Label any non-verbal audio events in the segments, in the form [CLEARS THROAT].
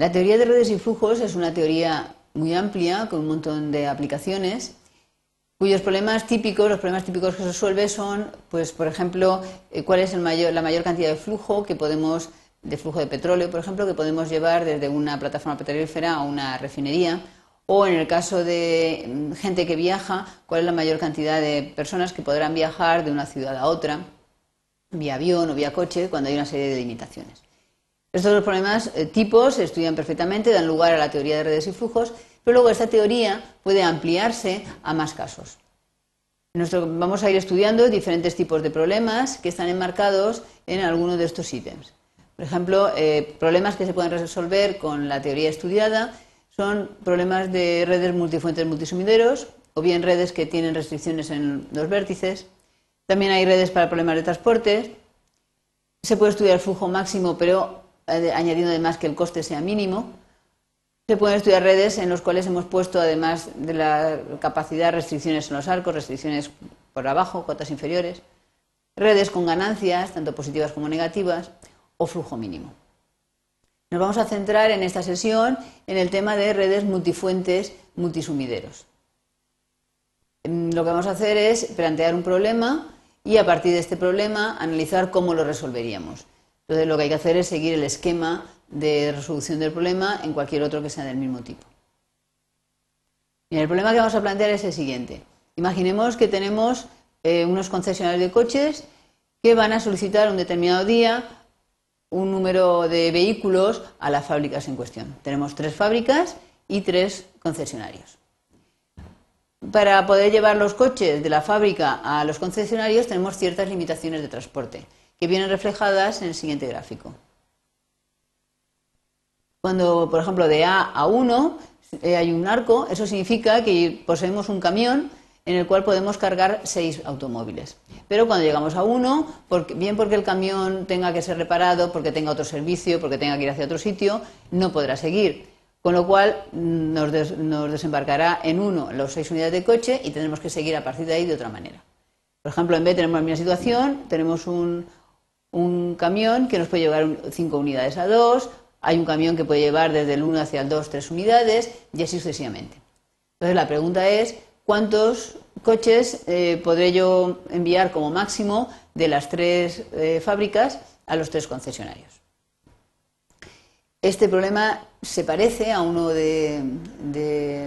La teoría de redes y flujos es una teoría muy amplia, con un montón de aplicaciones, cuyos problemas típicos, los problemas típicos que se resuelve son, pues, por ejemplo, eh, cuál es la mayor cantidad de flujo que podemos, de flujo de petróleo, por ejemplo, que podemos llevar desde una plataforma petrolífera a una refinería, o en el caso de mm, gente que viaja, cuál es la mayor cantidad de personas que podrán viajar de una ciudad a otra, vía avión o vía coche, cuando hay una serie de limitaciones. Estos dos problemas eh, tipos se estudian perfectamente, dan lugar a la teoría de redes y flujos, pero luego esta teoría puede ampliarse a más casos. vamos a ir estudiando diferentes tipos de problemas que están enmarcados en alguno de estos ítems. Por ejemplo, eh, problemas que se pueden resolver con la teoría estudiada son problemas de redes multifuentes multisumideros o bien redes que tienen restricciones en los vértices. También hay redes para problemas de transporte. Se puede estudiar flujo máximo, pero añadiendo además que el coste sea mínimo. Se pueden estudiar redes en las cuales hemos puesto, además de la capacidad, restricciones en los arcos, restricciones por abajo, cotas inferiores, redes con ganancias, tanto positivas como negativas, o flujo mínimo. Nos vamos a centrar en esta sesión en el tema de redes multifuentes multisumideros. Mm, lo que vamos a hacer es plantear un problema y a partir de este problema analizar cómo lo resolveríamos. Entonces lo que hay que hacer es seguir el esquema de resolución del problema en cualquier otro que sea del mismo tipo. el problema que vamos a plantear es el siguiente. Imaginemos que tenemos eh, unos concesionarios de coches que van a solicitar un determinado día un número de vehículos a las fábricas en cuestión. Tenemos tres fábricas y tres concesionarios. Para poder llevar los coches de la fábrica a los concesionarios tenemos ciertas limitaciones de transporte que vienen reflejadas en el siguiente gráfico. Cuando, por ejemplo, de A a 1 eh, hay un arco, eso significa que poseemos un camión en el cual podemos cargar seis automóviles. Pero cuando llegamos a 1, bien porque el camión tenga que ser reparado, porque tenga otro servicio, porque tenga que ir hacia otro sitio, no podrá seguir. Con lo cual mm, nos, desembarcará en 1 los seis unidades de coche y tendremos que seguir a partir de ahí de otra manera. Por ejemplo, en B tenemos la misma situación, tenemos un, un camión que nos puede llevar 5 unidades a 2, hay un camión que puede llevar desde el 1 hacia el 2 3 unidades y así sucesivamente. Entonces la pregunta es, ¿cuántos coches eh, podré yo enviar como máximo de las tres eh, fábricas a los tres concesionarios? Este problema se parece a uno de,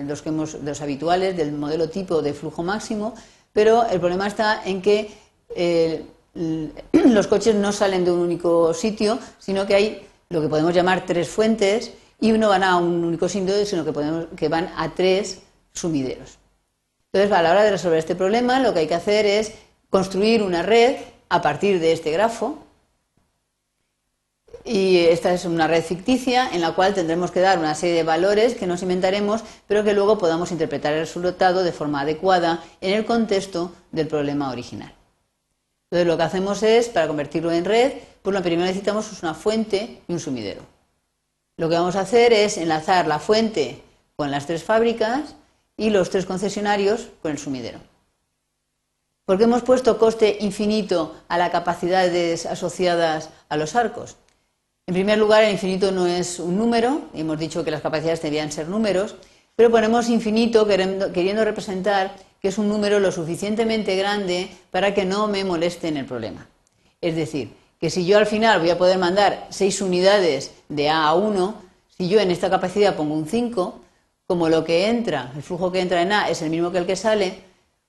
los, habituales del modelo tipo de flujo máximo, pero el problema está en que eh, [CLEARS THROAT] los coches no salen de un único sitio, sino que hay lo que podemos llamar tres fuentes y uno van a un único sitio, sino que, podemos, que van a tres sumideros. Entonces, a la hora de resolver este problema, lo que hay que hacer es construir una red a partir de este grafo. Y esta es una red ficticia en la cual tendremos que dar una serie de valores que nos inventaremos, pero que luego podamos interpretar el resultado de forma adecuada en el contexto del problema original. Entonces lo que hacemos es, para convertirlo en red, pues lo primero necesitamos una fuente y un sumidero. Lo que vamos a hacer es enlazar la fuente con las tres fábricas y los tres concesionarios con el sumidero. ¿Por qué hemos puesto coste infinito a las capacidades asociadas a los arcos? En primer lugar, el infinito no es un número, hemos dicho que las capacidades debían ser números, pero ponemos infinito queriendo representar que es un número lo suficientemente grande para que no me moleste en el problema. Es decir, que si yo al final voy a poder mandar 6 unidades de A a 1, si yo en esta capacidad pongo un 5, como lo que entra, el flujo que entra en A es el mismo que el que sale,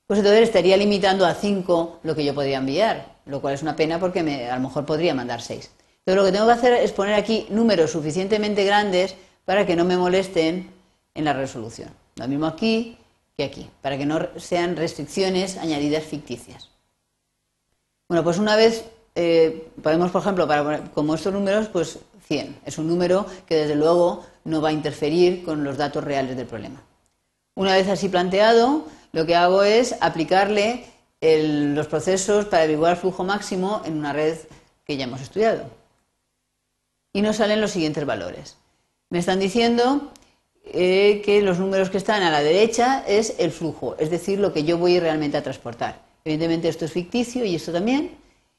pues entonces estaría limitando a 5 lo que yo podría enviar, lo cual es una pena porque a lo mejor podría mandar 6. Entonces lo que tengo que hacer es poner aquí números suficientemente grandes para que no me molesten en la resolución. Lo mismo aquí, que aquí, para que no sean restricciones añadidas ficticias. Bueno, pues una vez eh, podemos, por ejemplo, para, como estos números, pues 100. Es un número que desde luego no va a interferir con los datos reales del problema. Una vez así planteado, lo que hago es aplicarle los procesos para averiguar flujo máximo en una red que ya hemos estudiado. Y nos salen los siguientes valores. Me están diciendo eh, que los números que están a la derecha es el flujo, es decir, lo que yo voy realmente a transportar. Evidentemente esto es ficticio y esto también,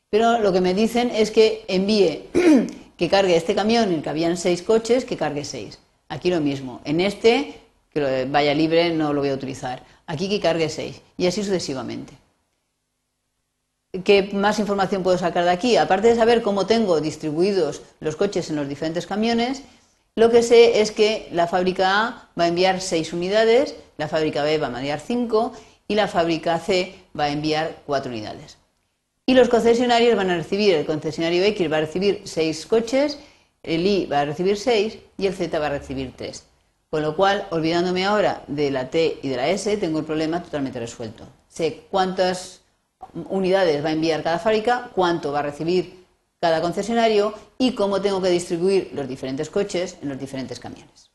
pero lo que me dicen es que envíe [CLEARS THROAT] que cargue este camión en el que habían seis coches, que cargue seis. Aquí lo mismo. En este, que vaya libre, no lo voy a utilizar. Aquí que cargue seis. Y así sucesivamente. ¿Qué más información puedo sacar de aquí? Aparte de saber cómo tengo distribuidos los coches en los diferentes camiones, lo que sé es que la fábrica A va a enviar 6 unidades, la fábrica B va a enviar 5 y la fábrica C va a enviar 4 unidades. Y los concesionarios van a recibir, el concesionario X va a recibir 6 coches, el Y va a recibir 6 y el Z va a recibir 3. Con lo cual, olvidándome ahora de la T y de la S, tengo el problema totalmente resuelto. Sé cuántas unidades va a enviar cada fábrica, cuánto va a recibir cada concesionario y cómo tengo que distribuir los diferentes coches en los diferentes camiones.